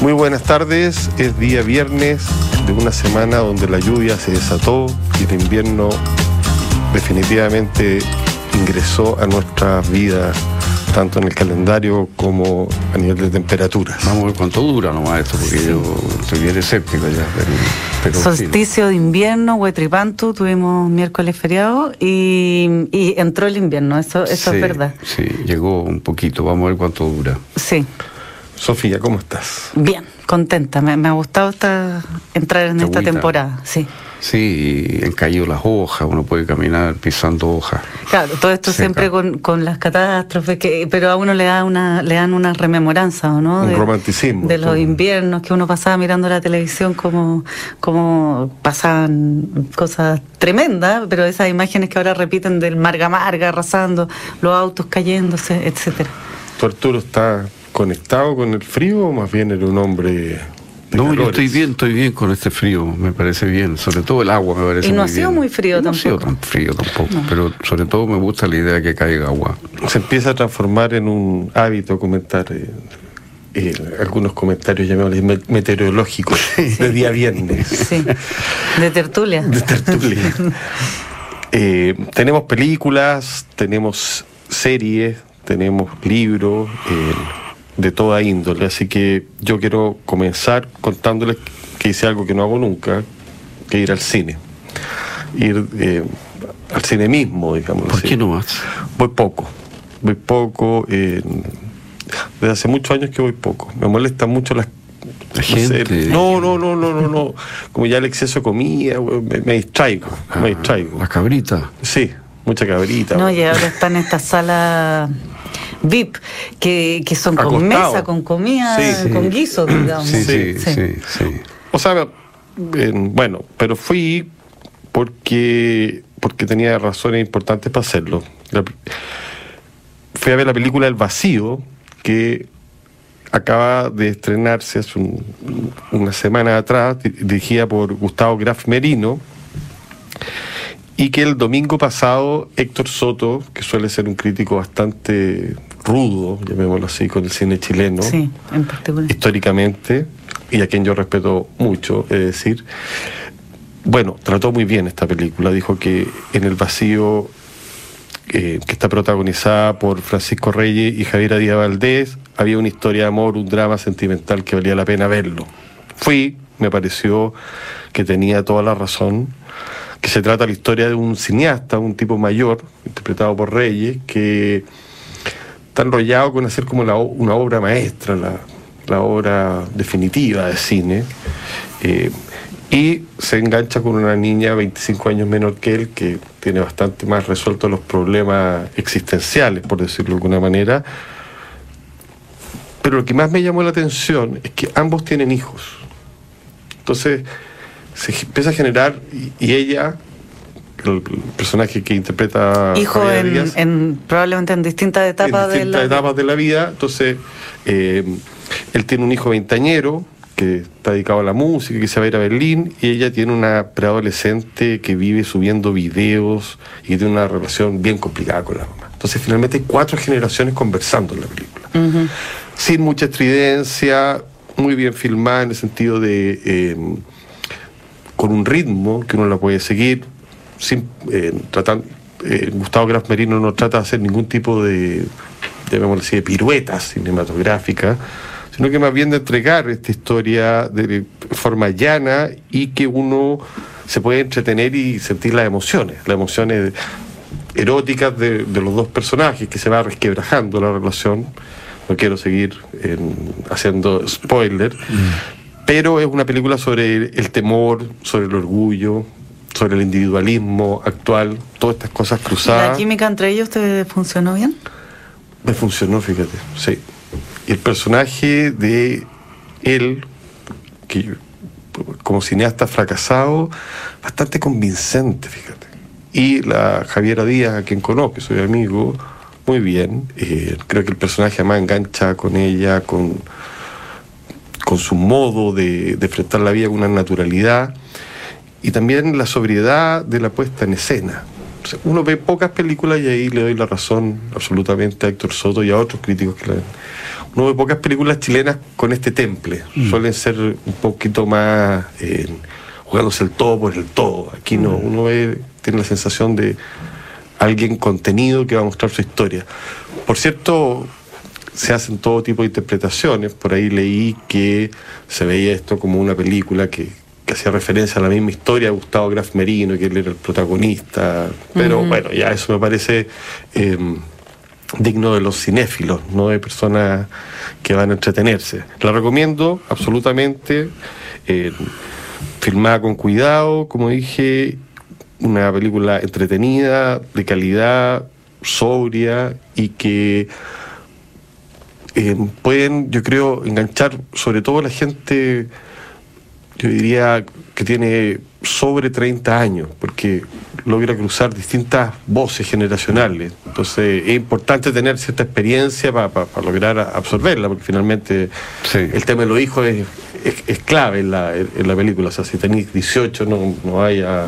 Muy buenas tardes, es día viernes de una semana donde la lluvia se desató y el invierno definitivamente ingresó a nuestras vidas, tanto en el calendario como a nivel de temperatura. Vamos a ver cuánto dura nomás esto, porque yo estoy bien escéptico ya. Pero, Solsticio de invierno, Huetripantu, tuvimos miércoles feriado y, entró el invierno, eso, eso es verdad. Sí, llegó un poquito, vamos a ver cuánto dura. Sí. Sofía, ¿cómo estás? Bien, contenta. Me, ha gustado entrar en esta temporada, sí. Sí, han caído las hojas, uno puede caminar pisando hojas. Claro, todo esto siempre con, las catástrofes, que, pero a uno le da una, le dan una rememoranza, ¿no? Un romanticismo. De los inviernos que uno pasaba mirando la televisión como, como pasaban cosas tremendas, pero esas imágenes que ahora repiten del marga marga arrasando, los autos cayéndose, etcétera. Tu Arturo está conectado con el frío o más bien era un hombre no, yo estoy bien, estoy bien con este frío, me parece bien. Sobre todo el agua me parece Y no ha sido muy frío tampoco. No ha sido tan frío tampoco, pero sobre todo me gusta la idea de que caiga agua. Se empieza a transformar en un hábito comentar eh, eh, algunos comentarios llamables meteorológicos de día viernes. Sí, de tertulia. De tertulia. Eh, tenemos películas, tenemos series, tenemos libros de toda índole. Así que yo quiero comenzar contándoles que hice algo que no hago nunca, que ir al cine. Ir eh, al cine mismo, digamos. ¿Por qué no vas? Voy poco, voy poco. desde hace muchos años que voy poco. Me molesta mucho las la gente. No, no, no, no, no, no. Como ya el exceso de comida, me, distraigo, me ah, distraigo. La cabrita. Sí, mucha cabrita. No, y ahora está en esta sala VIP, que, que son con mesa, con comida, con guiso, digamos. Sí, sí, sí. O sea, bueno, pero fui porque, porque tenía razones importantes para hacerlo. fui a ver la película El Vacío, que acaba de estrenarse hace una semana atrás, dirigida por Gustavo Graf Merino, y que el domingo pasado Héctor Soto, que suele ser un crítico bastante rudo, llamémoslo así, con el cine chileno, históricamente, y a quien yo respeto mucho, es decir, bueno, trató muy bien esta película, dijo que en el vacío eh, que está protagonizada por Francisco Reyes y Javier Díaz Valdés, había una historia de amor, un drama sentimental que valía la pena verlo. Fui, me pareció que tenía toda la razón, que se trata la historia de un cineasta, un tipo mayor, interpretado por Reyes, que está enrollado con hacer como una obra maestra, la, obra definitiva de cine. Eh, y se engancha con una niña 25 años menor que él, que tiene bastante más resueltos los problemas existenciales, por decirlo de alguna manera. Pero lo que más me llamó la atención es que ambos tienen hijos. Entonces se empieza a generar, y ella el personaje que interpreta hijo en, probablemente en distintas etapas de la etapas de la vida. Entonces eh, él tiene un hijo veintañero que está dedicado a la música que se va a ir a Berlín y ella tiene una preadolescente que vive subiendo videos y tiene una relación bien complicada con la mamá. Entonces finalmente hay cuatro generaciones conversando en la película. Sin mucha estridencia muy bien filmada en el sentido de eh, con un ritmo que uno la puede seguir sin, eh, eh, Gustavo Graf Merino no trata de hacer ningún tipo de, decir, de piruetas cinematográficas, sino que más bien de entregar esta historia de forma llana y que uno se puede entretener y sentir las emociones, las emociones eróticas de, los dos personajes, que se va resquebrajando la relación. No quiero seguir haciendo spoiler, mm. pero es una película sobre el temor, sobre el orgullo, sobre el individualismo actual, todas estas cosas cruzadas. ¿La química entre ellos te funcionó bien? Me funcionó, fíjate, sí. Y el personaje de él, que como cineasta fracasado, bastante convincente, fíjate. Y la Javiera Díaz, a quien conozco, soy amigo, muy bien. Eh, creo que el personaje además engancha con ella, con, con su modo de, de enfrentar la vida con una naturalidad y también la sobriedad de la puesta en escena. uno ve pocas películas y ahí le doy la razón absolutamente a Héctor Soto y a otros críticos que la ven. uno ve pocas películas chilenas con este temple. Mm. Suelen ser un poquito más eh, jugándose el todo por el todo. Aquí no, Mm. uno ve, tiene la sensación de alguien contenido que va a mostrar su historia. Por cierto, se hacen todo tipo de interpretaciones. Por ahí leí que se veía esto como una película que, que hacía referencia a la misma historia de Gustavo Graf Merino, que él era el protagonista. Pero bueno, ya eso me parece eh, digno de los cinéfilos, no de personas que van a entretenerse. La recomiendo absolutamente. eh, filmada con cuidado, como dije, una película entretenida, de calidad, sobria y que eh, pueden, yo creo, enganchar sobre todo la gente, yo diría, que tiene sobre 30 años, porque logra cruzar distintas voces generacionales. Entonces es importante tener cierta experiencia para lograr a- absorberla, porque finalmente Sí. el tema de los hijos es, es- es clave en la, en la película. O sea, si tenéis 18 no, no vaya a,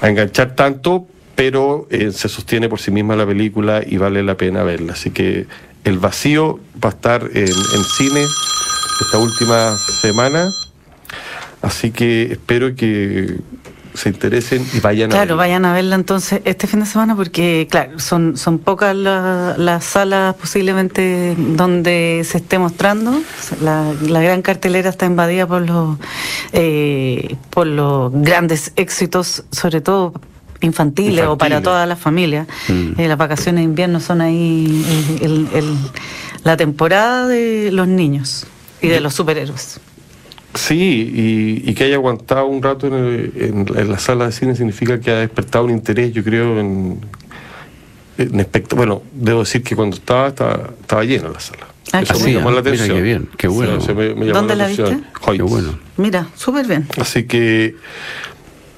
a enganchar tanto, pero eh, se sostiene por sí misma la película y vale la pena verla. Así que El Vacío va a estar en, en cine esta última semana. Así que espero que se interesen y vayan a Claro, verla. vayan a verla entonces este fin de semana porque, claro, son, son pocas la- las salas posiblemente donde se esté mostrando. La, la gran cartelera está invadida por los, eh, por los grandes éxitos, sobre todo infantiles, o para todas las familias. Mm. Eh, las vacaciones de invierno son ahí el- el- la temporada de los niños y de los superhéroes. Sí, y, y que haya aguantado un rato en, el- en- en la sala de cine significa que ha despertado un interés, yo creo, en, en espect- Bueno, debo decir que cuando estaba, estaba, estaba llena la sala. Ah, Eso me llamó la Mira atención. qué bien, qué bueno. Sí, me- me llamó ¿Dónde la atención. viste? Qué bueno. Mira, súper bien. Así que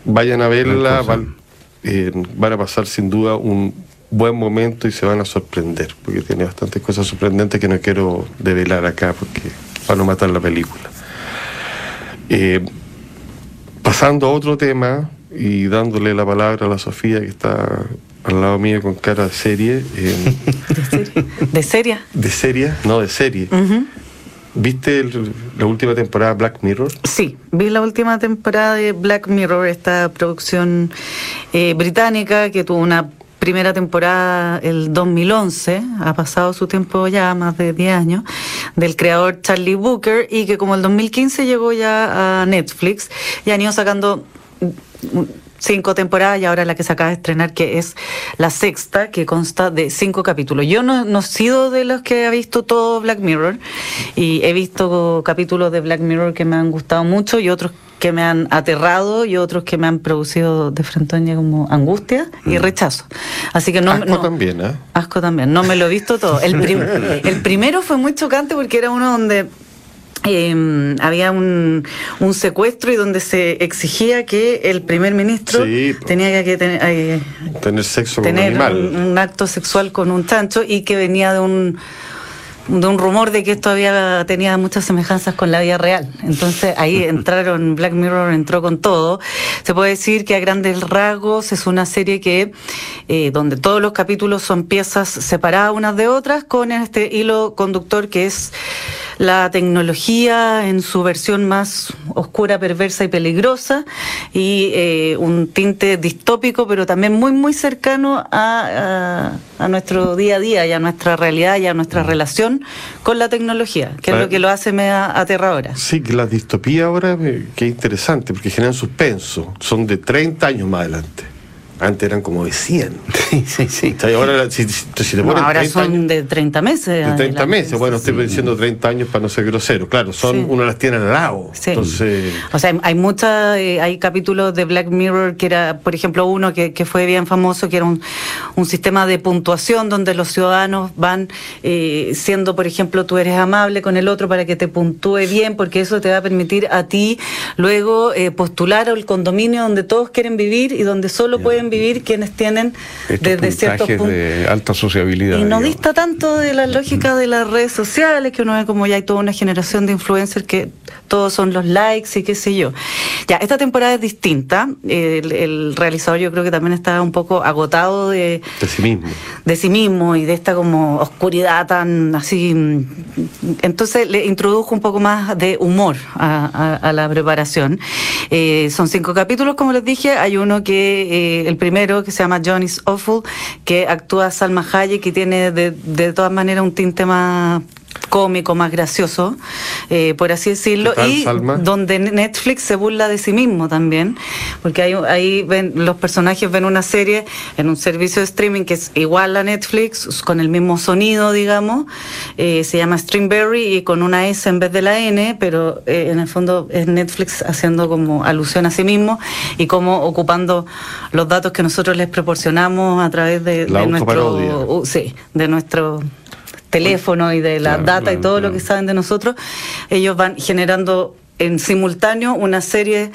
vayan a verla, van, eh, van a pasar sin duda un buen momento y se van a sorprender, porque tiene bastantes cosas sorprendentes que no quiero develar acá, porque para no matar la película. Eh, pasando a otro tema y dándole la palabra a la Sofía, que está al lado mío con cara de serie, eh, ¿De serie? ¿De serie, no de serie. ¿Viste el- la última temporada de Black Mirror? Sí, vi la última temporada de Black Mirror, esta producción eh, británica que tuvo una primera temporada el 2011, ha pasado su tiempo ya, más de 10 años, del creador Charlie Booker y que como el 2015 llegó ya a Netflix y han ido sacando cinco temporadas y ahora la que se acaba de estrenar que es la sexta que consta de cinco capítulos. Yo no, no he sido de los que ha visto todo Black Mirror y he visto capítulos de Black Mirror que me han gustado mucho y otros que me han aterrado y otros que me han producido de frente como angustia y rechazo. Así que no, Asco no- también, ¿eh? Asco también, no me lo he visto todo. El, prim- el primero fue muy chocante porque era uno donde eh, había un, un secuestro y donde se exigía que el primer ministro Sí, tenía que tener, eh, Tener sexo con un animal. un, un acto sexual con un chancho y que venía de un de un rumor de que esto había tenía muchas semejanzas con la vida real. Entonces ahí entraron, Black Mirror entró con todo. Se puede decir que a grandes rasgos es una serie que eh, donde todos los capítulos son piezas separadas unas de otras con este hilo conductor que es la tecnología en su versión más oscura, perversa y peligrosa y eh, un tinte distópico, pero también muy, muy cercano a, a- a nuestro día a día y a nuestra realidad y a nuestra relación con la tecnología, que es lo que lo hace media aterradora. Sí, que la distopía ahora, eh, que es interesante, porque generan suspenso. Son de 30 años más adelante. Antes eran como de 100. Sí, sí, sí. O sea, y ahora, si, si- si te No, ponen ahora 30 son años, de 30 meses. de 30 adelante. meses, bueno, estoy diciendo 30 años para no ser grosero. Claro, son Sí. uno las tiene al lado. Sí. Entonces, O sea, hay- muchas, eh, hay capítulos de Black Mirror que era, por ejemplo, uno que, que fue bien famoso, que era un, un sistema de puntuación donde los ciudadanos van eh, siendo, por ejemplo, tú eres amable con el otro para que te puntúe bien, porque eso te va a permitir a ti luego eh, postular al condominio donde todos quieren vivir y donde solo pueden pueden vivir quienes tienen desde ciertos puntos. de alta sociabilidad. Y no digamos. dista tanto de la lógica de las redes sociales, que uno ve como ya hay toda una generación de influencers que todos son los likes y qué sé yo. Ya, esta temporada es distinta. El, el realizador yo creo que también está un poco agotado de, De sí mismo. de sí mismo y de esta como oscuridad tan así. mm, Entonces le introdujo un poco más de humor a, a- a la preparación. Eh, son cinco capítulos, como les dije. Hay uno que, eh, el primero, que se llama John is Awful, que actúa Salma Hayek y tiene de, de todas maneras un tinte más cómico, más gracioso, eh, por así decirlo, ¿Qué tal, y Salma? donde Netflix se burla de sí mismo también, porque ahí, ahí ven, los personajes ven una serie en un servicio de streaming que es igual a Netflix, con el mismo sonido, digamos, eh, se llama Streamberry y con una S en vez de la N, pero eh, en el fondo es Netflix haciendo como alusión a sí mismo y como ocupando los datos que nosotros les proporcionamos a través de, La de nuestro, uh, sí, de nuestro teléfono y de la Claro, data y claro, todo lo que saben de nosotros, ellos van generando en simultáneo una serie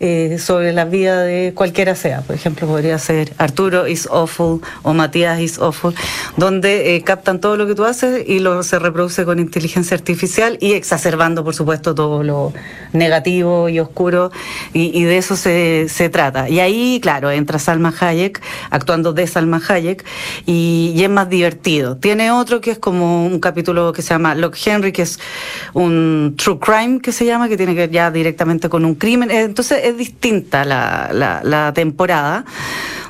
eh, sobre la vida de cualquiera sea. Por ejemplo, podría ser Arturo is awful o Matías is awful, donde eh, captan todo lo que tú haces y lo se reproduce con inteligencia artificial y exacerbando, por supuesto, todo lo negativo y oscuro, y, de eso se, se trata. Y ahí, claro, entra Salma Hayek, actuando de Salma Hayek, y, y es más divertido. Tiene otro que es como un capítulo que se llama Lock Henry, que es un true crime que se llama, que tiene que ver ya directamente con un crimen. Entonces es distinta la, la, la temporada.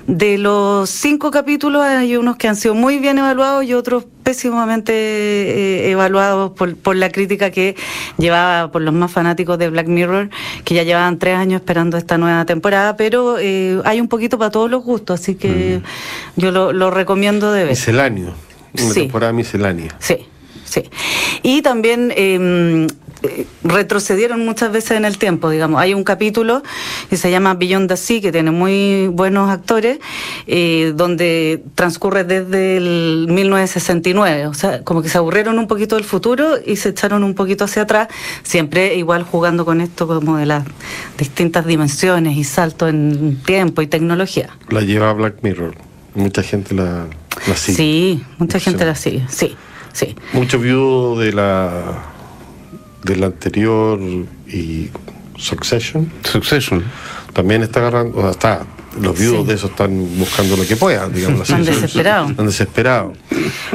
De los cinco capítulos hay unos que han sido muy bien evaluados y otros pésimamente eh, evaluados por, por la crítica que llevaba por los más fanáticos de Black Mirror, que ya llevaban tres años esperando esta nueva temporada, pero eh, hay un poquito para todos los gustos, así que yo lo, lo recomiendo de ver. Misceláneo. Una Sí. temporada miscelánea. Sí, sí. Y también eh, eh, retrocedieron muchas veces en el tiempo, digamos. Hay un capítulo que se llama Beyond the Sea, que tiene muy buenos actores, eh, donde transcurre desde el 1969. O sea, como que se aburrieron un poquito del futuro y se echaron un poquito hacia atrás, siempre igual jugando con esto como de las distintas dimensiones y saltos en tiempo y tecnología. La lleva Black Mirror. Mucha gente la, la sigue. Sí, mucha gente la sigue, sí, sí. Muchos viudos de la del anterior y Succession Succession. también está agarrando, o sea, está, los viudos Sí. de eso están buscando lo que puedan, digamos así. Están desesperados. Están desesperados.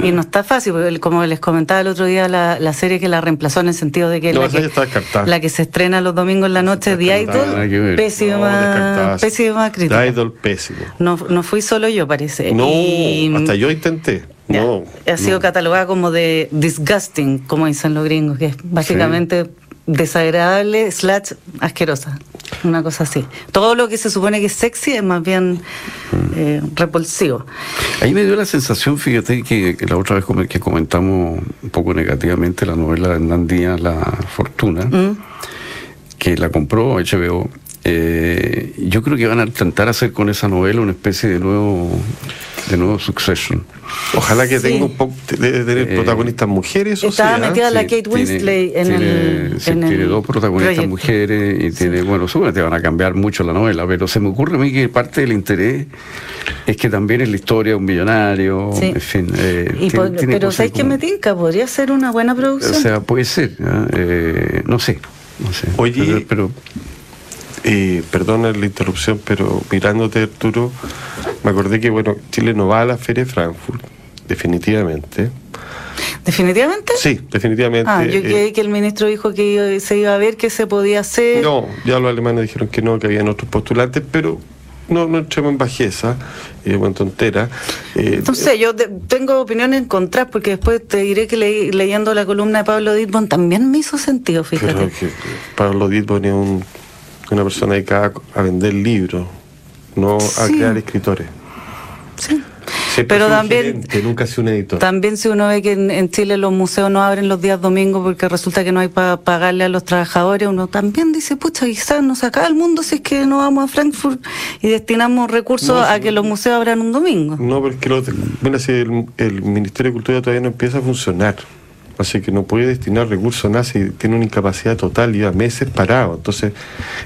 Y no está fácil, porque como les comentaba el otro día, la, la serie que la reemplazó en el sentido de que, No, la, que ya está descartada. la que se estrena los domingos en la noche, The Idol, ver. No, pésima, pésima crítica. The Idol pésimo. No, no fui solo yo, parece. No, Y- hasta yo intenté. No. ha sido no. catalogada como de disgusting, como dicen los gringos, que es básicamente desagradable slash asquerosa. Una cosa así. Todo lo que se supone que es sexy es más bien eh, repulsivo. Ahí me dio la sensación, fíjate, que, que la otra vez que comentamos un poco negativamente la novela de Hernán Díaz, La Fortuna, ¿Mm? que la compró HBO. eh, yo creo que van a intentar hacer con esa novela una especie de nuevo de nuevo Succession. Ojalá que Sí. tenga un poco de tener Eh, protagonistas mujeres. Estaba sí, ¿ah? metida la Sí, Kate tiene- Winslet en tiene, el. sí, en tiene el dos protagonistas proyecto. mujeres y tiene, bueno, seguramente van a cambiar mucho la novela, pero se me ocurre a mí que parte del interés es que también es la historia de un millonario, Sí. en fin. eh, Y tiene- pod- tiene pero cosas ¿sabes qué me tinca? Podría ser una buena producción. O sea, puede ser. Eh, no sé, no sé. Oye, pero, pero- perdona la interrupción, pero mirándote, Arturo, me acordé que, bueno, Chile no va a la Feria de Frankfurt, definitivamente. ¿Definitivamente? Sí, definitivamente. Ah, yo eh, creí que el ministro dijo que se iba a ver qué se podía hacer. No, ya los alemanes dijeron que no, que habían otros postulantes, pero no, no entremos en bajeza, eh, en tontera. Eh, Entonces, yo de- tengo opiniones encontradas porque después te diré que leyendo la columna de Pablo Ditbon también me hizo sentido, pero fíjate. que Pablo Ditbon es un- una persona dedicada a vender libros, no a Sí. crear escritores. Sí. Siempre Pero también, gerente, nunca un editor. también si uno ve que en, en Chile los museos no abren los días domingos porque resulta que no hay para pagarle a los trabajadores, uno también dice, pucha, quizás nos acaba el mundo si es que no vamos a Frankfurt y destinamos recursos No, a que los museos abran un domingo. No, porque lo, mira, si el, el Ministerio de Cultura todavía no empieza a funcionar. Así que no puede destinar recursos a nada si tiene una incapacidad total, lleva meses parado. Entonces,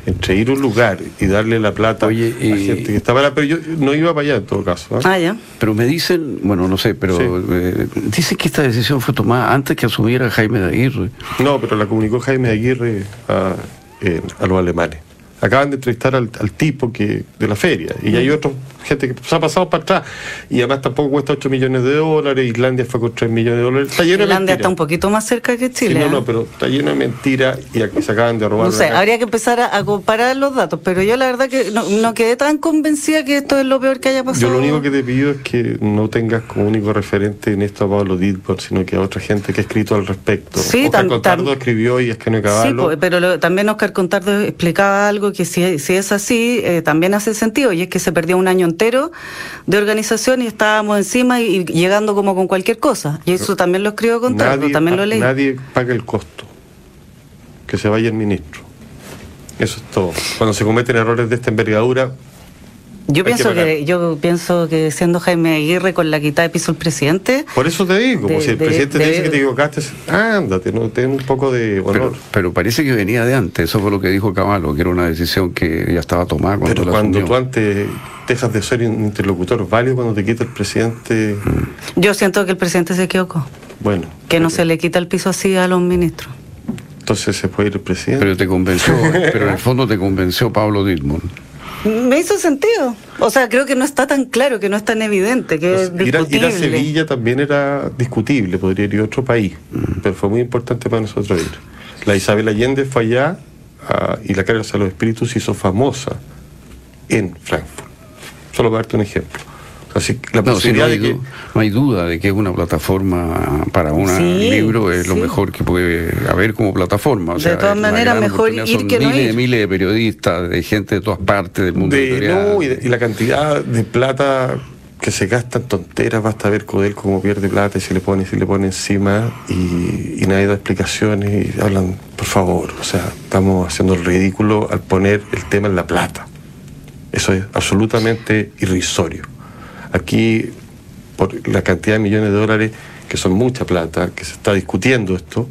entre ir a un lugar y darle la plata Oye, a y- gente que está parada, pero yo no iba para allá en todo caso. ¿ah? Ah, ya. Pero me dicen, bueno, no sé, pero Sí. eh, dicen que esta decisión fue tomada antes que asumiera Jaime de Aguirre. No, pero la comunicó Jaime Aguirre a, eh, a los alemanes. Acaban de entrevistar al, al tipo que de la feria y hay otra gente que se ha pasado para atrás y además tampoco cuesta 8 millones de dólares, Islandia fue con 3 millones de dólares. Está lleno de Finlandia está un poquito más cerca que Sí, Chile. no, ¿eh? no, pero está lleno de mentiras y aquí se acaban de robar. No sé, habría que empezar a, a comparar los datos, pero yo la verdad que no, no quedé tan convencida que esto es lo peor que haya pasado. Yo lo único que te pido es que no tengas como único referente en esto a Pablo Ditborn, sino que a otra gente que ha escrito al respecto. Sí, Oscar Contardo escribió y es que no Sí, po, pero lo- también Oscar Contardo explicaba algo que si, si es así, eh, también hace sentido, y es que se perdió un año entero de organización y estábamos encima y, y llegando como con cualquier cosa. Y eso también lo escribió Contardo, nadie, también lo leí. nadie paga el costo. Que se vaya el ministro. Eso es todo. Cuando se cometen errores de esta envergadura, Yo que pienso que, yo pienso que siendo Jaime Aguirre con la quitada de piso el presidente, por eso te digo, De- pues si el de- presidente de- te dice que te equivocaste, ándate, no ten un poco de honor. Pero, pero parece que venía de antes, eso fue lo que dijo Caballo, que era una decisión que ya estaba tomada cuando Pero la cuando asumió. tú antes dejas de ser un interlocutor válido cuando te quita el presidente, yo siento que el presidente se equivocó, bueno. que no se le quita el piso así a los ministros. Entonces se puede ir el presidente. Pero te convenció, pero en el fondo te convenció Pablo Ditmund. Me hizo sentido. O sea, creo que no está tan claro, que no es tan evidente, que es ir, a, ir a discutible. Sevilla también era discutible, podría ir a otro país, pero fue muy importante para nosotros ir. La Isabel Allende fue allá ah, y la carga de los espíritus se hizo famosa en Frankfurt. Solo para darte un ejemplo. Así que la No, sí, no, hay de que. du- no hay duda de que es una plataforma para un Sí, libro, es lo mejor que puede haber como plataforma. O De sea, todas maneras, mejor ir que no miles ir. y miles de periodistas, de gente de todas partes del mundo de- editorial. no, y, de- y la cantidad de plata que se gasta en tonteras, basta ver Codel cómo pierde plata y se le pone, se le pone encima y, y nadie da explicaciones y hablan, por favor, o sea, estamos haciendo el ridículo al poner el tema en la plata. Eso es absolutamente irrisorio. Aquí, por la cantidad de millones de dólares, que son mucha plata, que se está discutiendo esto,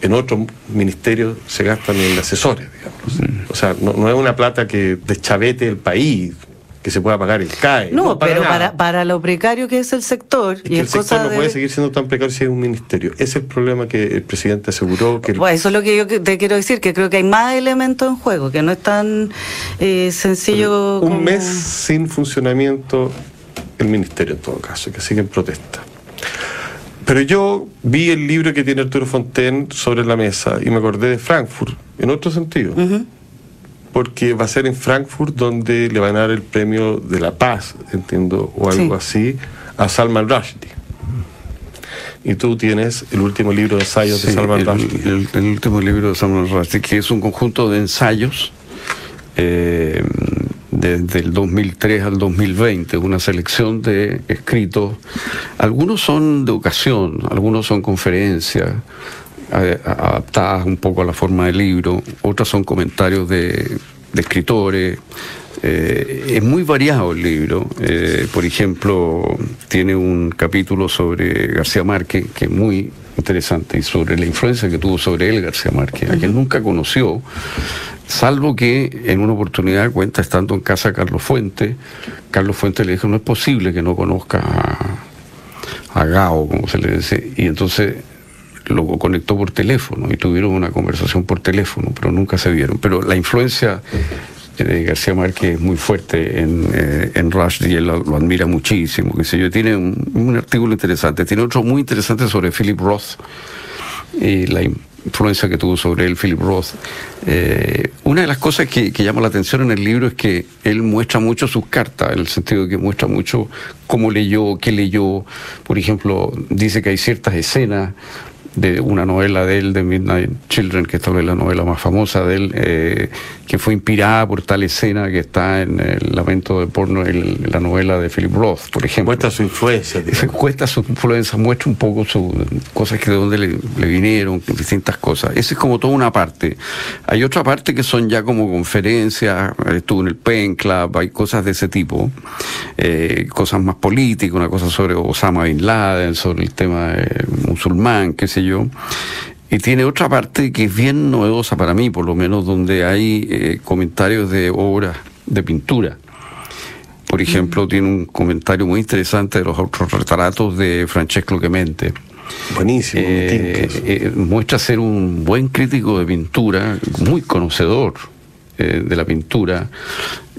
en otros ministerios se gastan en asesores, digamos. O sea, no, no es una plata que deschavete el país, que se pueda pagar el CAE. No, pero para, para lo precario que es el sector, Es y que el sector no de- puede seguir siendo tan precario si es un ministerio. Ese es el problema que el presidente aseguró que el- Bueno, eso es lo que yo te quiero decir, que creo que hay más elementos en juego, que no es tan eh, sencillo. un como- mes sin funcionamiento el ministerio en todo caso, que sigue en protesta. Pero yo vi el libro que tiene Arturo Fontaine sobre la mesa y me acordé de Frankfurt, en otro sentido. Porque va a ser en Frankfurt donde le van a dar el premio de la paz, entiendo, o algo así, a Salman Rushdie. Y tú tienes el último libro de ensayos de Salman el, Rushdie. el- el último libro de Salman Rushdie, que es un conjunto de ensayos eh, desde el 2003 al 2020, una selección de escritos. Algunos son de ocasión, algunos son conferencias adaptadas un poco a la forma del libro, otras son comentarios de, de escritores. Eh, es muy variado el libro. Eh, por ejemplo, tiene un capítulo sobre García Márquez que es muy interesante y sobre la influencia que tuvo sobre él García Márquez, a quien nunca conoció, salvo que en una oportunidad cuenta estando en casa de Carlos Fuente, Carlos Fuente le dijo, no es posible que no conozca a, a Gao, como se le dice, y entonces lo conectó por teléfono y tuvieron una conversación por teléfono, pero nunca se vieron. Pero la influencia García Márquez es muy fuerte en, eh, en Rushdie, él lo, admira muchísimo, qué sé yo. Tiene un, artículo interesante, tiene otro muy interesante sobre Philip Roth y la influencia que tuvo sobre él Philip Roth. Eh, una de las cosas que, que llama la atención en el libro es que él muestra mucho sus cartas, en el sentido de que muestra mucho cómo leyó, qué leyó. Por ejemplo, dice que hay ciertas escenas de una novela de él, de Midnight Children, que es tal vez la novela más famosa de él, eh, que fue inspirada por tal escena que está en El lamento de porno, en la novela de Philip Roth, por ejemplo. Muestra su influencia. Cuesta su influencia, muestra un poco su, cosas que de dónde le, le, vinieron, distintas cosas. Esa es como toda una parte. Hay otra parte que son ya como conferencias, estuvo en el Pen Club, hay cosas de ese tipo, eh, cosas más políticas, una cosa sobre Osama Bin Laden, sobre el tema musulmán, qué sé yo y tiene otra parte que es bien novedosa para mí, por lo menos, donde hay eh, comentarios de obras de pintura. Por ejemplo, mm. tiene un comentario muy interesante de los autorretratos de Francesco Clemente. Buenísimo. Eh, eh, muestra ser un buen crítico de pintura, muy conocedor de la pintura,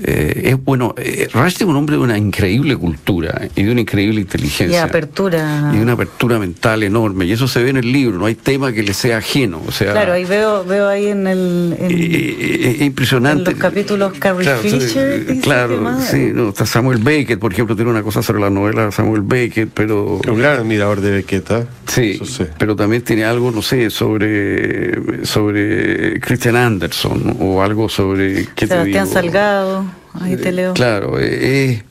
eh, es bueno, eh, es un hombre de una increíble cultura y de una increíble inteligencia. Y apertura. Y de una apertura mental enorme. Y eso se ve en el libro, no hay tema que le sea ajeno. O sea, claro, ahí veo, veo ahí en el. En, eh, es impresionante. En los capítulos Carrie claro, Fisher. claro, sí, no, está Samuel Beckett, por ejemplo, tiene una cosa sobre la novela de Samuel Beckett, pero. Un gran admirador de Beckett, ¿eh? Sí, pero también tiene algo, no sé, sobre, sobre Christian Anderson o algo sobre. ¿Qué Sebastián Salgado. Ahí te leo. Claro, eh, eh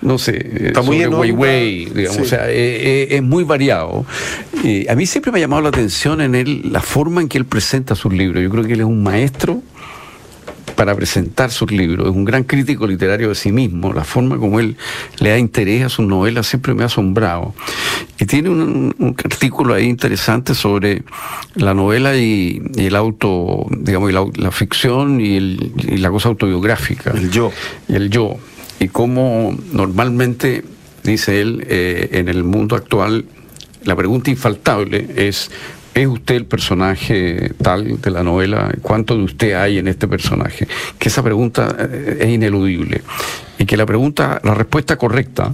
no sé, eh, Está muy Weiwei, digamos, o sea, eh, es muy variado. a mí siempre me ha llamado la atención en él la forma en que él presenta sus libros. Yo creo que él es un maestro para presentar sus libros. Es un gran crítico literario de sí mismo. La forma como él le da interés a sus novelas siempre me ha asombrado. Y tiene un, artículo ahí interesante sobre la novela y, el auto, digamos, la, ficción y, la cosa autobiográfica. El yo. Y el yo. Y cómo normalmente, dice él, eh, en el mundo actual, la pregunta infaltable es ¿Es usted el personaje tal de la novela? ¿Cuánto de usted hay en este personaje? Que esa pregunta eh, es ineludible. Y que la pregunta, la respuesta correcta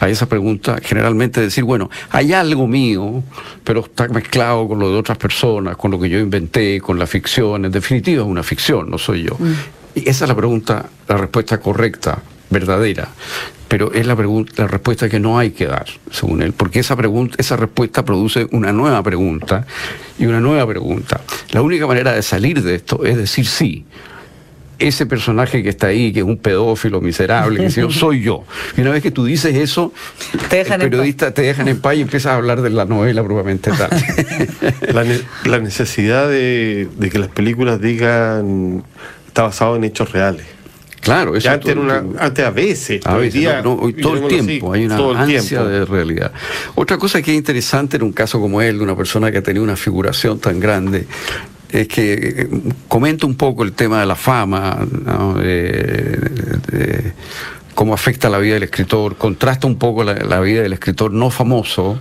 a esa pregunta generalmente es decir, bueno, hay algo mío, pero está mezclado con lo de otras personas, con lo que yo inventé, con la ficción. En definitiva es una ficción, no soy yo. Mm. Y esa es la pregunta, la respuesta correcta verdadera, pero es la, la respuesta que no hay que dar, según él, porque esa, pregunta, esa respuesta produce una nueva pregunta y una nueva pregunta. La única manera de salir de esto es decir sí. Ese personaje que está ahí, que es un pedófilo miserable, que yo, soy yo. Y una vez que tú dices eso, te el periodista te dejan en paz y empiezas a hablar de la novela probablemente tal. la, necesidad de, de que las películas digan está basado en hechos reales. Claro, eso antes, una, antes a veces, hoy todo el tiempo hay una ansia de realidad. Otra cosa que es interesante en un caso como él, de una persona que ha tenido una figuración tan grande, es que eh, comenta un poco el tema de la fama, cómo afecta la vida del escritor, contrasta un poco la, vida del escritor no famoso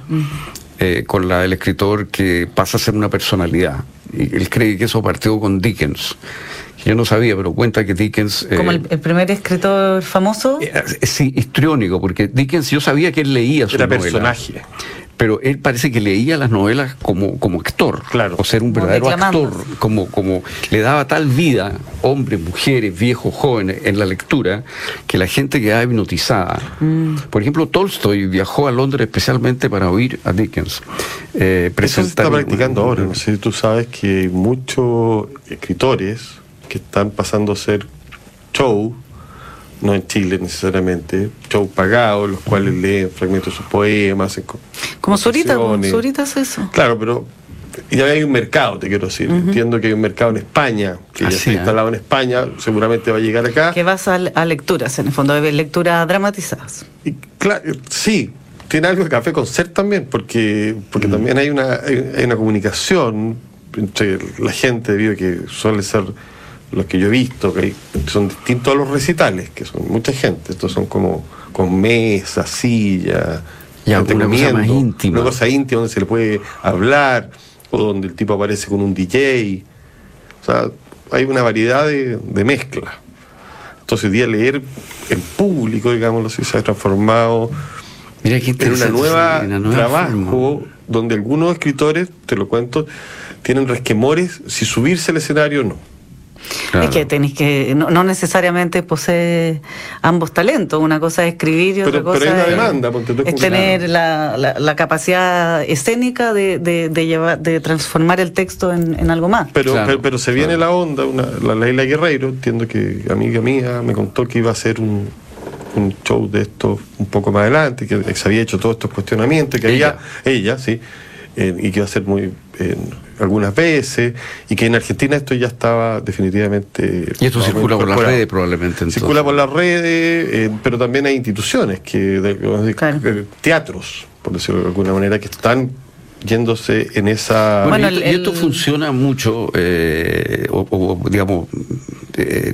eh, con la del escritor que pasa a ser una personalidad. Y él cree que eso partió con Dickens. Yo no sabía, pero cuenta que Dickens... ¿Como el, eh, primer escritor famoso? Eh, sí, histriónico, porque Dickens yo sabía que él leía su Era personaje pero él parece que leía las novelas como, como actor, claro. o ser un verdadero actor, como, como le daba tal vida, hombres, mujeres, viejos, jóvenes, en la lectura, que la gente quedaba hipnotizada. Mm. Por ejemplo, Tolstoy viajó a Londres especialmente para oír a Dickens. Eh, Eso se está practicando ahora, no sé si tú sabes que muchos escritores que están pasando a ser show no en Chile necesariamente, show pagados, los cuales leen fragmentos de sus poemas. Como Zurita, Zurita es eso. Claro, pero ya hay un mercado, te quiero decir. Entiendo que hay un mercado en España, que ya está instalado en España, seguramente va a llegar acá. Que vas a, lecturas, en el fondo, de lecturas dramatizadas. Y, claro, sí, tiene algo de café con ser también, porque, porque también hay una, hay una comunicación entre la gente, debido a que suele ser los que yo he visto, que son distintos a los recitales, que son mucha gente. Estos son como con mesas, sillas, una cosa más íntima. Una cosa íntima donde se le puede hablar, o donde el tipo aparece con un DJ. O sea, hay una variedad de, de mezcla. Entonces, día leer en público, digámoslo así, se ha transformado en una nueva, trabajo donde algunos escritores, te lo cuento, tienen resquemores si subirse al escenario o no. Es que tenéis que, no, necesariamente poseer ambos talentos, una cosa es escribir y otra cosa es, tener la, la, capacidad escénica de, de, llevar, de transformar el texto en, algo más. Pero, pero, se viene la onda, una, la Leila Guerreiro, entiendo que amiga mía me contó que iba a ser un, un show de esto un poco más adelante, que se había hecho todos estos cuestionamientos, que ella, ella sí, eh, y que iba a ser muy algunas veces, y que en Argentina esto ya estaba definitivamente... Y esto circula por las redes probablemente. Circula por las redes, eh, pero también hay instituciones, que eh, teatros, por decirlo de alguna manera, que están yéndose en esa... Bueno, y, esto funciona mucho, eh, o, digamos,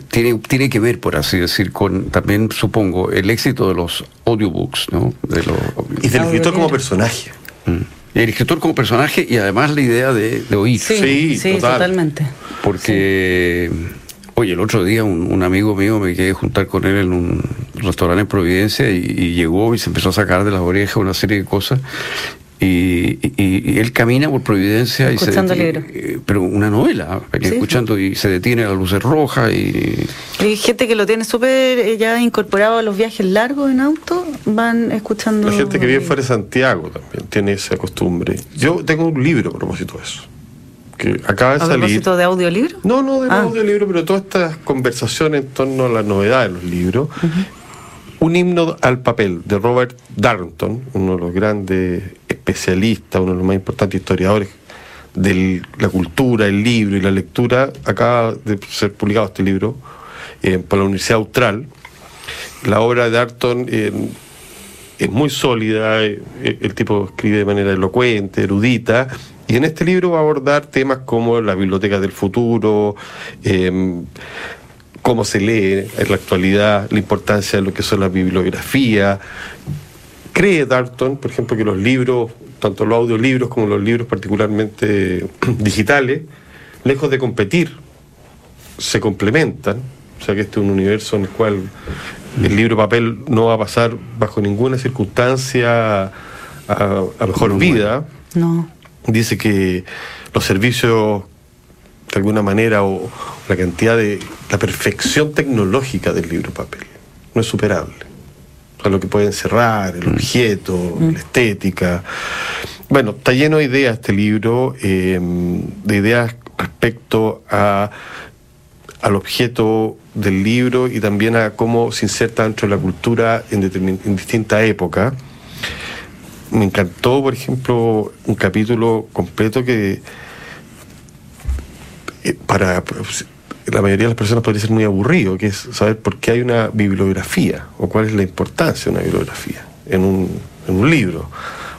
tiene, tiene que ver, por así decir, con también, supongo, el éxito de los audiobooks, ¿no? De los, y del escritor como personaje. Mm. El escritor como personaje y además la idea de, oír. Sí, sí, totalmente. Porque, oye, el otro día un, amigo mío me quedé juntar con él en un restaurante en Providencia y, llegó y se empezó a sacar de las orejas una serie de cosas y, él camina por Providencia y se detiene, eh, pero una novela, escuchando y se detiene a las luces rojas y... Hay gente que lo tiene súper eh, ya incorporado a los viajes largos en auto, van escuchando... La gente que vive fuera de Santiago también tiene esa costumbre. Yo tengo un libro a propósito de eso. Que acaba de ¿A propósito de audiolibro? No, no de ah. audiolibro, pero todas estas conversaciones en torno a la novedad de los libros. Un himno al papel de Robert Darnton, uno de los grandes especialistas, uno de los más importantes historiadores de la cultura, el libro y la lectura. Acaba de ser publicado este libro eh, por la Universidad Austral. La obra de Darnton eh, es muy sólida, eh, el tipo escribe de manera elocuente, erudita, y en este libro va a abordar temas como la biblioteca del futuro, cómo se lee en la actualidad, la importancia de lo que son las bibliografías. Cree Darton, por ejemplo, que los libros, tanto los audiolibros como los libros particularmente digitales, lejos de competir, se complementan. O sea que este es un universo en el cual el libro papel no va a pasar bajo ninguna circunstancia a, mejor vida. No. Dice que los servicios de alguna manera o la cantidad de la perfección tecnológica del libro papel no es superable. O lo que puede encerrar, el mm. objeto, mm. la estética. Bueno, está lleno de ideas este libro, em, de ideas respecto a, al objeto del libro y también a cómo se inserta dentro de la cultura en, en distintas épocas. Me encantó, por ejemplo, un capítulo completo que eh, para pues, la mayoría de las personas podría ser muy aburrido, que es saber por qué hay una bibliografía o cuál es la importancia de una bibliografía en un, en un libro.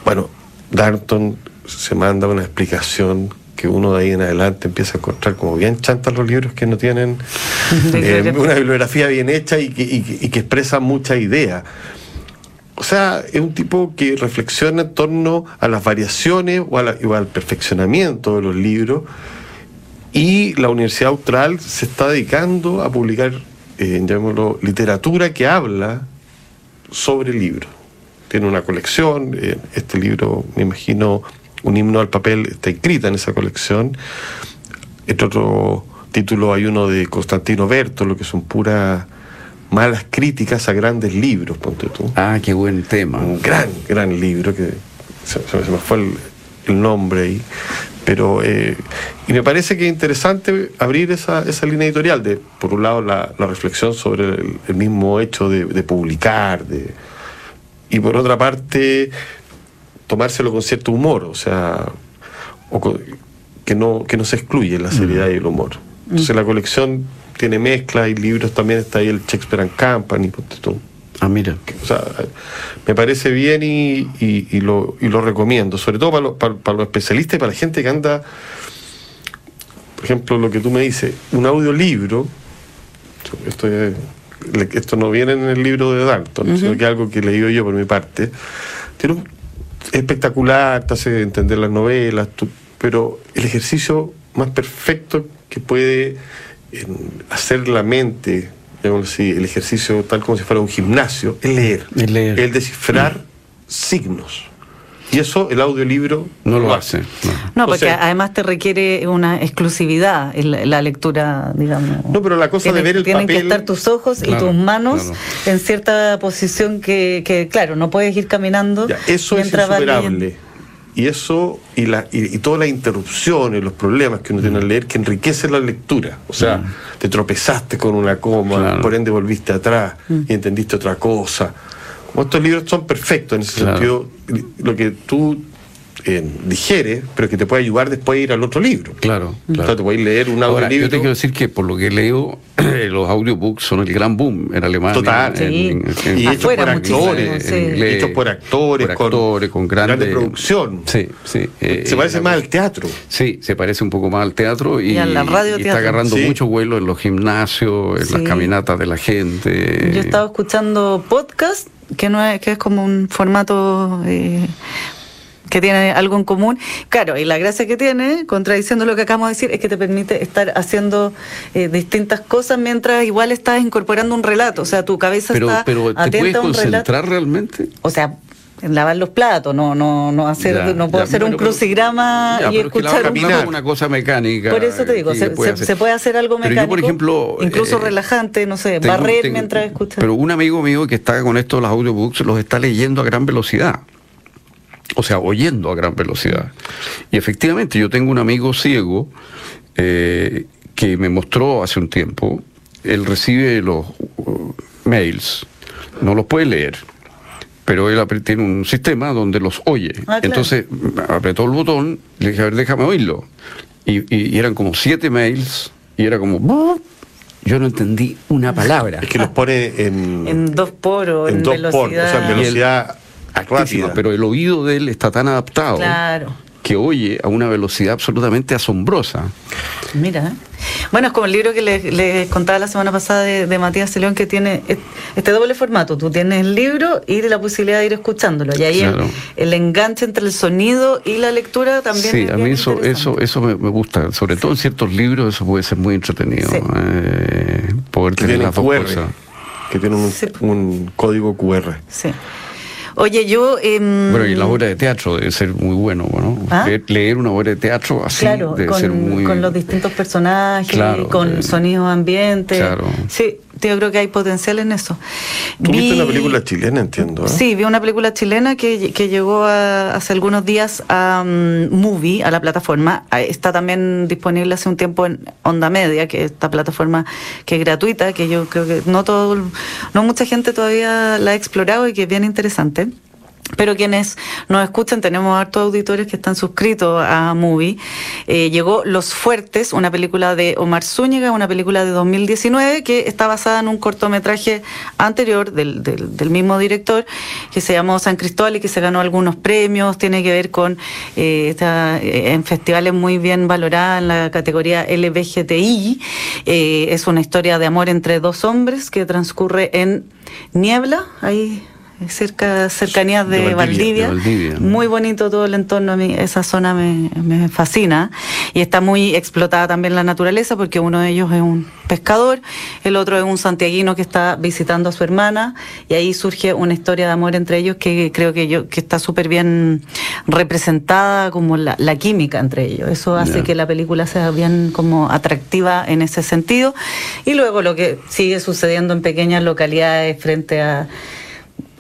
Bueno, Darton se manda una explicación que uno de ahí en adelante empieza a encontrar como bien chantas los libros que no tienen eh, una bibliografía bien hecha y que, y, que expresa mucha idea. O sea, es un tipo que reflexiona en torno a las variaciones o, o al perfeccionamiento de los libros y la Universidad Austral se está dedicando a publicar, eh, llamémoslo, literatura que habla sobre el libro. Tiene una colección, eh, este libro, me imagino, un himno al papel está escrita en esa colección. Este otro título hay uno de Constantino lo que son puras malas críticas a grandes libros, ponte tú. Ah, qué buen tema. Un gran, gran libro que se, me fue el, el nombre ahí. Pero, eh, y me parece que es interesante abrir esa, esa línea editorial de, por un lado, la, reflexión sobre el, mismo hecho de, publicar, de, y por otra parte, tomárselo con cierto humor, o sea, que, no, que no se excluye la seriedad y el humor. Entonces la colección tiene mezcla y libros también está ahí el Shakespeare and Company. Ah, mira. O sea, me parece bien y, y, lo, y lo recomiendo, sobre todo para, para, para, los especialistas y para la gente que anda, por ejemplo, lo que tú me dices, un audiolibro, esto, esto no viene en el libro de Dalton, sino que es algo que he leído yo por mi parte, tiene espectacular, te hace entender las novelas, pero el ejercicio más perfecto que puede hacer la mente el ejercicio tal como si fuera un gimnasio, es leer. Es leer. El descifrar signos. Y eso el audiolibro no lo hace. No, porque además te requiere una exclusividad en la, lectura, digamos. No, pero la cosa de ver el tienen que estar tus ojos y tus manos en cierta posición que, que, claro, no puedes ir caminando. eso es insuperable. Y eso, y, la, y, todas las interrupciones, los problemas que uno tiene al leer, que enriquece la lectura. O sea, mm. te tropezaste con una coma, por ende volviste atrás mm. y entendiste otra cosa. Como estos libros son perfectos en ese sentido, lo que tú eh, digieres, pero que te puede ayudar después a ir al otro libro. Claro. claro. O sea, te puedes leer un audiolibro. Yo te quiero decir que por lo que leo, los audiobooks son el gran boom en Alemania. Total. y hechos por actores, hechos por actores, por actores con, grande, producción. Sí, sí. Eh, se parece más al teatro. Sí, se parece un poco más al teatro y, está agarrando mucho vuelo en los gimnasios, en las caminatas de la gente. Yo he estado escuchando podcast que no es, que es como un formato eh, que tiene algo en común. Claro, y la gracia que tiene, contradiciendo lo que acabamos de decir, es que te permite estar haciendo eh, distintas cosas mientras igual estás incorporando un relato. O sea, tu cabeza está pero ¿te puedes concentrar realmente? O sea, lavar los platos, no no no hacer no puedo hacer un crucigrama y escuchar un... una cosa mecánica. Por eso te digo, se, puede hacer algo mecánico, por ejemplo, incluso eh, relajante, no sé, barrer mientras escuchas. Pero un amigo mío que está con esto de los audiobooks los está leyendo a gran velocidad. O sea, oyendo a gran velocidad. Y efectivamente, yo tengo un amigo ciego eh, que me mostró hace un tiempo, él recibe los uh, mails, no los puede leer pero él tiene un sistema donde los oye. Ah, Entonces apretó el botón, le dije, a ver, déjame oírlo. Y, eran como siete mails, y era como... Yo no entendí una palabra. Es que los pone en... En dos poros, en, dos velocidad. Poros, o sea, en velocidad rápida. Pero el oído de él está tan adaptado. Claro que oye a una velocidad absolutamente asombrosa. Mira, ¿eh? bueno, es como el libro que les, contaba la semana pasada de, Matías León, que tiene este doble formato. Tú tienes el libro y la posibilidad de ir escuchándolo. Y ahí el, enganche entre el sonido y la lectura también. Sí, a mí eso, eso, eso me, gusta. Sobre todo en ciertos libros, eso puede ser muy entretenido. Eh, poder tener las dos cosas. Que tiene un, un código QR. Sí. Oye, yo... Em, bueno, y la obra de teatro debe ser muy bueno, ¿no? ¿Ah? Leer una obra de teatro así debe con, ser muy... con los distintos personajes, con eh, sonidos ambientes. Claro. Sí, yo creo que hay potencial en eso. ¿Tú viste una película chilena, entiendo? ¿eh? Sí, vi una película chilena que, que llegó hace algunos días a um, Movie, a la plataforma. Está también disponible hace un tiempo en Onda Media, que es esta plataforma que es gratuita, que yo creo que no todo, no mucha gente todavía la ha explorado y que es bien interesante. Pero quienes nos escuchan, tenemos hartos auditores que están suscritos a Movie. Eh, llegó Los Fuertes, una película de Omar Zúñiga, una película de 2019 que está basada en un cortometraje anterior del, del, mismo director que se llamó San Cristóbal y que se ganó algunos premios. Tiene que ver con eh, está, eh, en festivales muy bien valorada en la categoría LBGTI. es una historia de amor entre dos hombres que transcurre en Niebla, ahí cerca cercanías de, Valdivia, Muy bonito todo el entorno, a mí esa zona me, me, fascina. Y está muy explotada también la naturaleza porque uno de ellos es un pescador, el otro es un santiaguino que está visitando a su hermana y ahí surge una historia de amor entre ellos que creo que yo que está súper bien representada como la, química entre ellos. Eso hace que la película sea bien como atractiva en ese sentido. Y luego lo que sigue sucediendo en pequeñas localidades frente a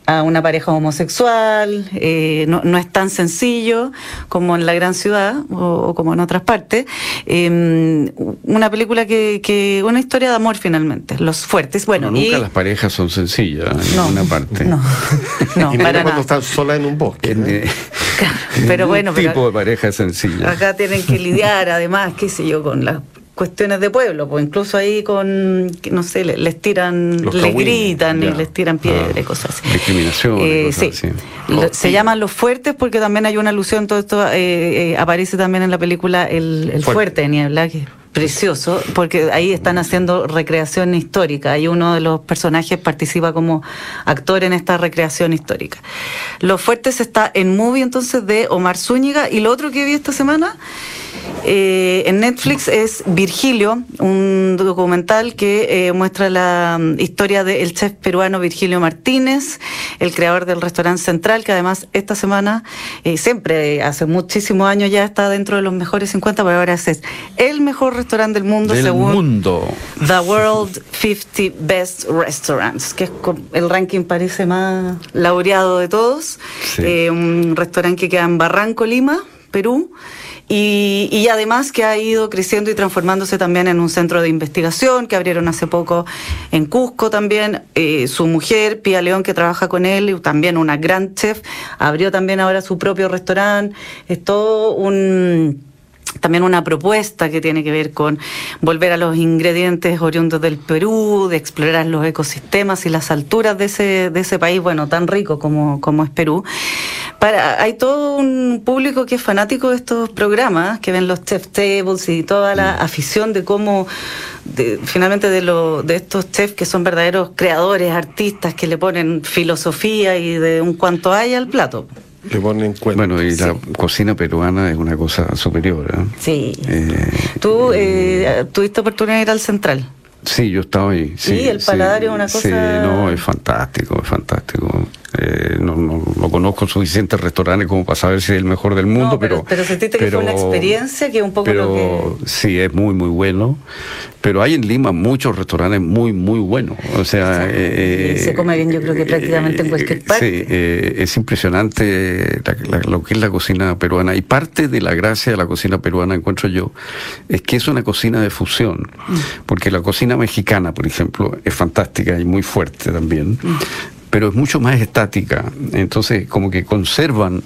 a una pareja homosexual, eh, no, no, es tan sencillo como en la gran ciudad o, como en otras partes. Em, una película que, que, una historia de amor finalmente, los fuertes. Bueno, nunca las parejas son sencillas en ninguna parte. No, no y para cuando están solas en un bosque. ¿eh? pero bueno, tipo de pareja sencilla. Acá tienen que lidiar además, qué sé yo, con la cuestiones de pueblo, pues incluso ahí con, no sé, les, tiran, les gritan y les tiran piedra y ah, cosas así. Discriminación. Eh, sí. Se llaman los fuertes porque también hay una alusión, todo esto eh, eh, aparece también en la película El, fuerte. de Niebla, que es precioso, porque ahí están haciendo recreación histórica y uno de los personajes participa como actor en esta recreación histórica. Los Fuertes está en movie entonces de Omar Zúñiga y lo otro que vi esta semana eh, en Netflix es Virgilio, un documental que eh, muestra la mm, historia del chef peruano Virgilio Martínez, el creador del restaurante Central, que además esta semana, eh, siempre hace muchísimos años ya está dentro de los mejores 50, pero ahora es el mejor restaurante del mundo Del según mundo. The World 50 Best Restaurants, que es el ranking parece más laureado de todos. Sí. Eh, un restaurante que queda en Barranco, Lima, Perú. Y, además que ha ido creciendo y transformándose también en un centro de investigación que abrieron hace poco en Cusco también. Eh, su mujer, Pía León, que trabaja con él, y también una gran chef, abrió también ahora su propio restaurante. Es todo un también una propuesta que tiene que ver con volver a los ingredientes oriundos del Perú, de explorar los ecosistemas y las alturas de ese, de ese país, bueno, tan rico como, como es Perú. Para, hay todo un público que es fanático de estos programas, que ven los chef tables y toda la afición de cómo, de- finalmente de, lo, de estos chefs que son verdaderos creadores, artistas, que le ponen filosofía y de un cuanto hay al plato. Le ponen en cuenta. Bueno, y la cocina peruana es una cosa superior. ¿eh? Sí. Eh, ¿Tú eh, tuviste oportunidad de ir al Central? Sí, yo estaba ahí. Sí, Sí, el paladar es una Sí, cosa- no, es fantástico, es fantástico. Eh, no, no, no conozco suficientes restaurantes como para saber si es el mejor del mundo, No, pero, pero... pero sentiste que fue una experiencia que un poco pero, lo que... Sí, es muy, muy bueno. Pero hay en Lima muchos restaurantes muy, muy buenos. O sea... Y se come bien, yo creo que prácticamente en cualquier parte. Sí, eh, es impresionante la- la- lo que es la cocina peruana. Y parte de la gracia de la cocina peruana, encuentro yo, es que es una cocina de fusión. Mm. Porque la cocina mexicana, por ejemplo, es fantástica y muy fuerte también, Mm. Pero es mucho más estática. Entonces, como que conservan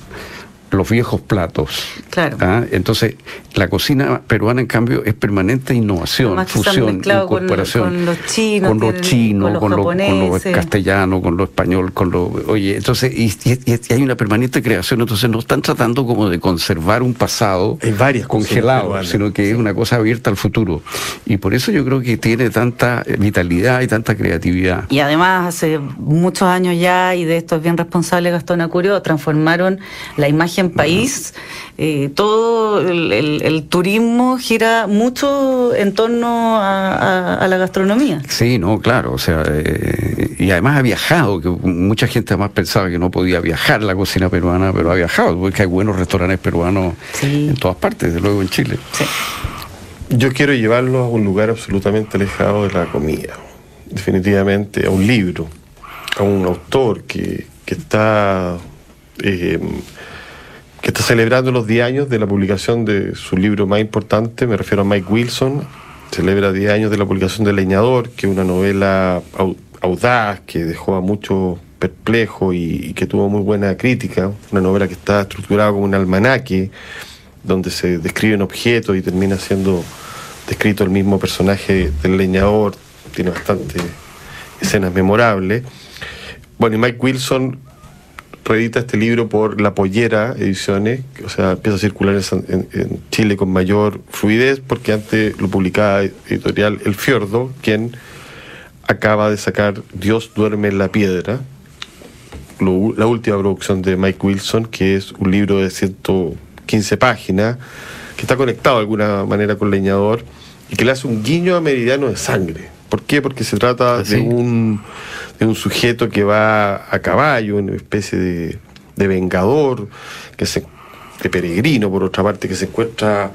los viejos platos. Claro. ¿ah? Entonces, la cocina peruana, en cambio, es permanente innovación, Además fusión, con- incorporación. con los chinos, con los chinos, con los con, lo- con lo japoneses. castellano, con lo español, con lo... Oye, entonces, y, y- y hay una permanente creación, entonces no están tratando como de conservar un pasado Hay varias cocinas congelado, sino que es una cosa abierta al futuro. Y por eso yo creo que tiene tanta vitalidad y tanta creatividad. Y además hace muchos años ya, y de esto es bien responsable Gastón Acurio, transformaron la imagen país. Eh, todo el, el- el turismo gira mucho en torno a, a- a la gastronomía. Sí, no, claro, o sea, eh, y además ha viajado, que mucha gente además pensaba que no podía viajar la cocina peruana, pero ha viajado, porque hay buenos restaurantes peruanos Sí. en todas partes, desde luego en Chile. Yo quiero llevarlo a un lugar absolutamente alejado de la comida, definitivamente a un libro, a un autor que, que está eh, que está celebrando los 10 años de la publicación de su libro más importante, me refiero a Mike Wilson, celebra 10 años de la publicación de Leñador, que es una novela au- audaz que dejó a muchos perplejos y, y que tuvo muy buena crítica, una novela que está estructurada como un almanaque, donde se describen objetos y termina siendo descrito el mismo personaje del leñador, tiene bastantes escenas memorables. Bueno, y Mike Wilson reedita este libro por La Pollera Ediciones, o sea, empieza a circular en, Chile con mayor fluidez, porque antes lo publicaba editorial El Fiordo, quien acaba de sacar Dios duerme en la piedra, lo- la última producción de Mike Wilson, que es un libro de 115 páginas, que está conectado de alguna manera con Leñador, y que le hace un guiño a Meridiano de Sangre. ¿Por qué? Porque se trata Ah, de un, de un sujeto que va a caballo, una especie de, de vengador, que se, de peregrino, por otra parte, que se encuentra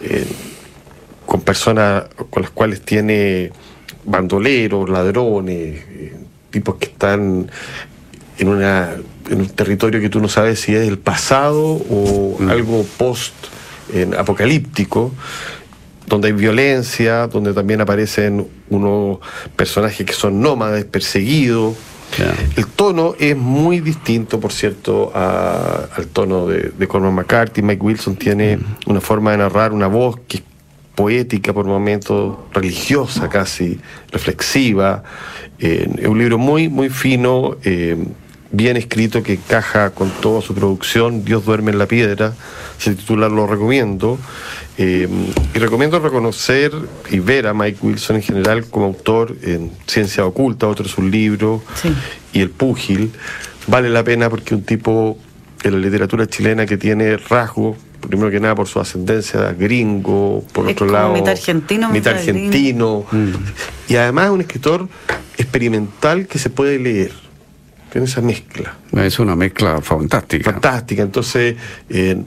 eh, con personas con las cuales tiene bandoleros, ladrones, eh, tipos que están en, una, en un territorio que tú no sabes si es el pasado o Mm. algo post eh, apocalíptico donde hay violencia, donde también aparecen unos personajes que son nómades, perseguidos. El tono es muy distinto, por cierto, a- al tono de, de Cormac McCarthy. Mike Wilson tiene una forma de narrar, una voz que es poética por momentos, religiosa casi, reflexiva. Eh, es un libro muy, muy fino, eh, bien escrito, que encaja con toda su producción. Dios duerme en la piedra, se titula Lo recomiendo. Eh, y recomiendo reconocer y ver a Mike Wilson en general como autor en Ciencia Oculta, otro es un libro, Sí. y El Púgil. Vale la pena porque un tipo en la literatura chilena que tiene rasgos primero que nada por su ascendencia gringo, por Es otro como lado. mitad argentino, mitad mitad argentino. Mm. Y además es un escritor experimental que se puede leer. Tiene esa mezcla. Es una mezcla fantástica. Fantástica. Entonces, eh,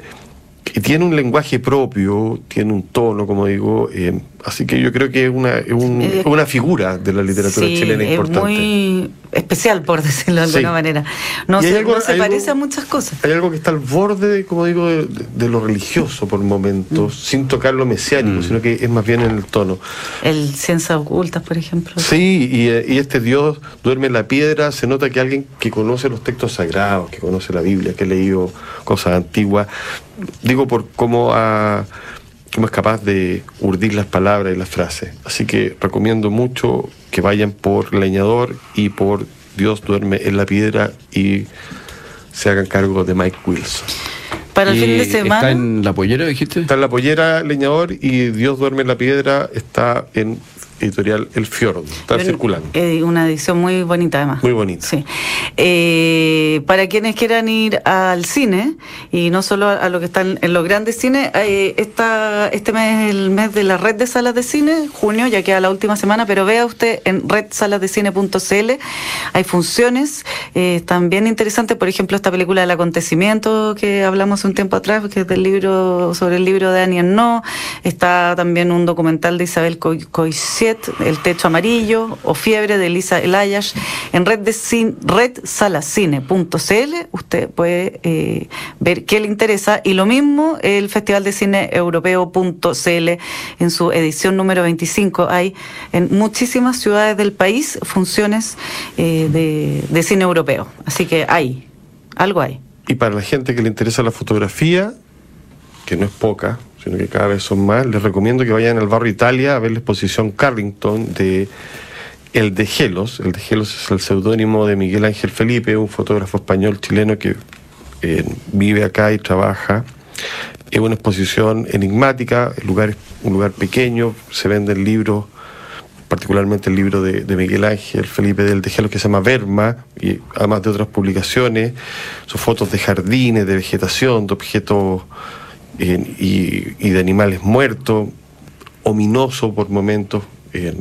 tiene un lenguaje propio, tiene un tono, como digo. eh, así que yo creo que es una, es un- Eh, es una figura de la literatura Sí, chilena es importante. muy especial, por decirlo de alguna Sí. manera. No se, algo- no se parece algo- a muchas cosas. Hay algo que está al borde, de, como digo, de, lo religioso por momentos, sin tocar lo mesiánico, sino que es más bien en el tono. El Ciencias Ocultas, por ejemplo. Sí, y, y este Dios duerme en la piedra, se nota que alguien que conoce los textos sagrados, que conoce la Biblia, que ha leído cosas antiguas, digo por cómo, ha- cómo es capaz de urdir las palabras y las frases. Así que recomiendo mucho que vayan por Leñador y por Dios duerme en la piedra y se hagan cargo de Mike Wilson. Para el fin de ¿Está semana. en la pollera, dijiste? Está en la pollera Leñador y Dios duerme en la piedra está en editorial El Fiordo, está Yo- circulando. eh, una edición muy bonita además. Muy bonita. Sí. Eh, para quienes quieran ir al cine, y no solo a, a lo que están en los grandes cines, eh, esta, este mes es el mes de la red de salas de cine, junio, ya queda la última semana, pero vea usted en redsalasdecine.cl, hay funciones eh, también interesantes, por ejemplo, esta película del acontecimiento que hablamos un tiempo atrás, que es del libro, sobre el libro de Annie No, está también un documental de Isabel Coy- El techo amarillo, o Fiebre de Elisa Elayash, en red de cin- redsalacine.cl, usted puede eh, ver qué le interesa, y lo mismo el Festival de Cine Europeo.cl en su edición número 25, hay en muchísimas ciudades del país funciones eh, de, de cine europeo, así que hay, algo hay. Y para la gente que le interesa la fotografía, que no es poca, sino que cada vez son más, les recomiendo que vayan al barrio Italia a ver la exposición Carrington de El de Gelos. El de Gelos es el seudónimo de Miguel Ángel Felipe, un fotógrafo español chileno que eh, vive acá y trabaja. Es una exposición enigmática, el lugar es un lugar pequeño, se venden libros particularmente el libro de, Miguel Ángel Felipe del Tejelo que se llama Verma, y además de otras publicaciones, sus fotos de jardines, de vegetación, de objetos eh, y, y de animales muertos, ominoso por momentos, eh,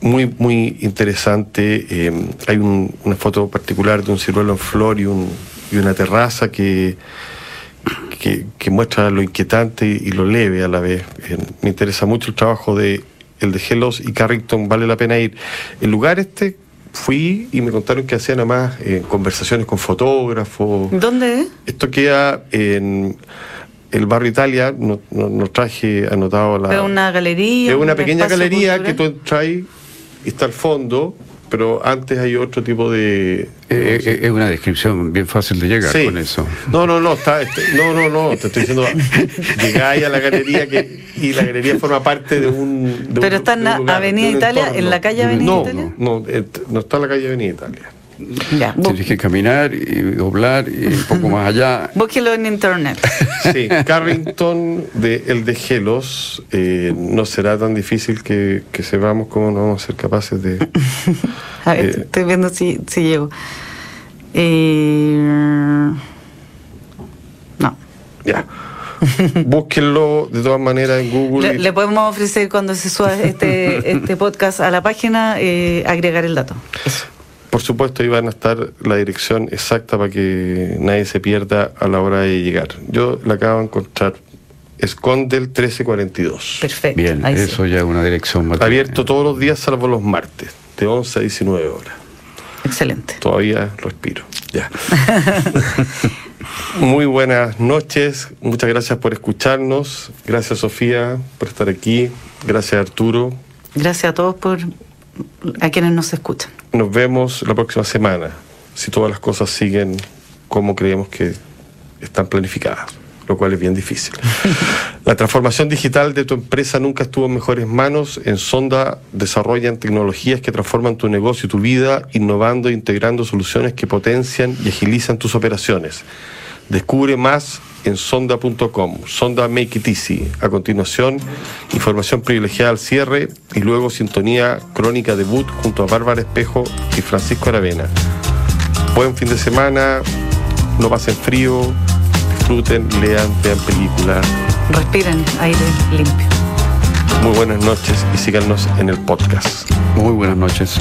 muy, muy interesante. eh, hay un- una foto particular de un ciruelo en flor y, un- y una terraza que, que, que muestra lo inquietante y lo leve a la vez. Eh, me interesa mucho el trabajo de el de Hellos y Carrington, vale la pena ir. El lugar este fui y me contaron que hacían además eh, conversaciones con fotógrafos. ¿Dónde es? Esto queda en el barrio Italia, no, no- no traje anotado la... ¿Es una galería? Es una un pequeña galería que cultural? tú entras y está al fondo, pero antes hay otro tipo de... Eh, eh, es una descripción bien fácil de llegar Sí. con eso. No, no, no, está, este- no, no, no, te estoy diciendo, llegáis a la galería que, y la galería forma parte de un... de un- Pero está en la lugar, Avenida Italia, entorno. en la calle Avenida no, Italia. No, no, eh, no está en la calle Avenida Italia. Ya, Tienes que caminar y doblar y un poco más allá. búsquelo en internet. Sí, Carrington de El de Gelos, eh, no será tan difícil que, que sepamos cómo no vamos a ser capaces de... A ver, Eh. estoy viendo si, si llego. Eh, no. Ya. Búsquenlo de todas maneras en Google. Le, y- le podemos ofrecer cuando se suba este, este podcast a la página eh, agregar el dato. Eso. Por supuesto, ahí van a estar la dirección exacta para que nadie se pierda a la hora de llegar. Yo la acabo de encontrar. Escondel 1342. Perfecto. Bien, ahí sí. eso ya es una dirección más. Abierto todos los días salvo los martes, de 11 a 19 horas. Excelente. Todavía respiro. Ya. Muy buenas noches. Muchas gracias por escucharnos. Gracias, Sofía, por estar aquí. Gracias, Arturo. Gracias a todos por a quienes nos escuchan. Nos vemos la próxima semana, si todas las cosas siguen como creemos que están planificadas, lo cual es bien difícil. La transformación digital de tu empresa nunca estuvo en mejores manos. En Sonda desarrollan tecnologías que transforman tu negocio y tu vida, innovando e integrando soluciones que potencian y agilizan tus operaciones. Descubre más en sonda.com. Sonda Make It Easy. A continuación, información privilegiada al cierre y luego sintonía crónica debut junto a Bárbara Espejo y Francisco Aravena. Buen fin de semana, no pasen frío, disfruten, lean, vean películas. Respiren aire limpio. Muy buenas noches y síganos en el podcast. Muy buenas noches.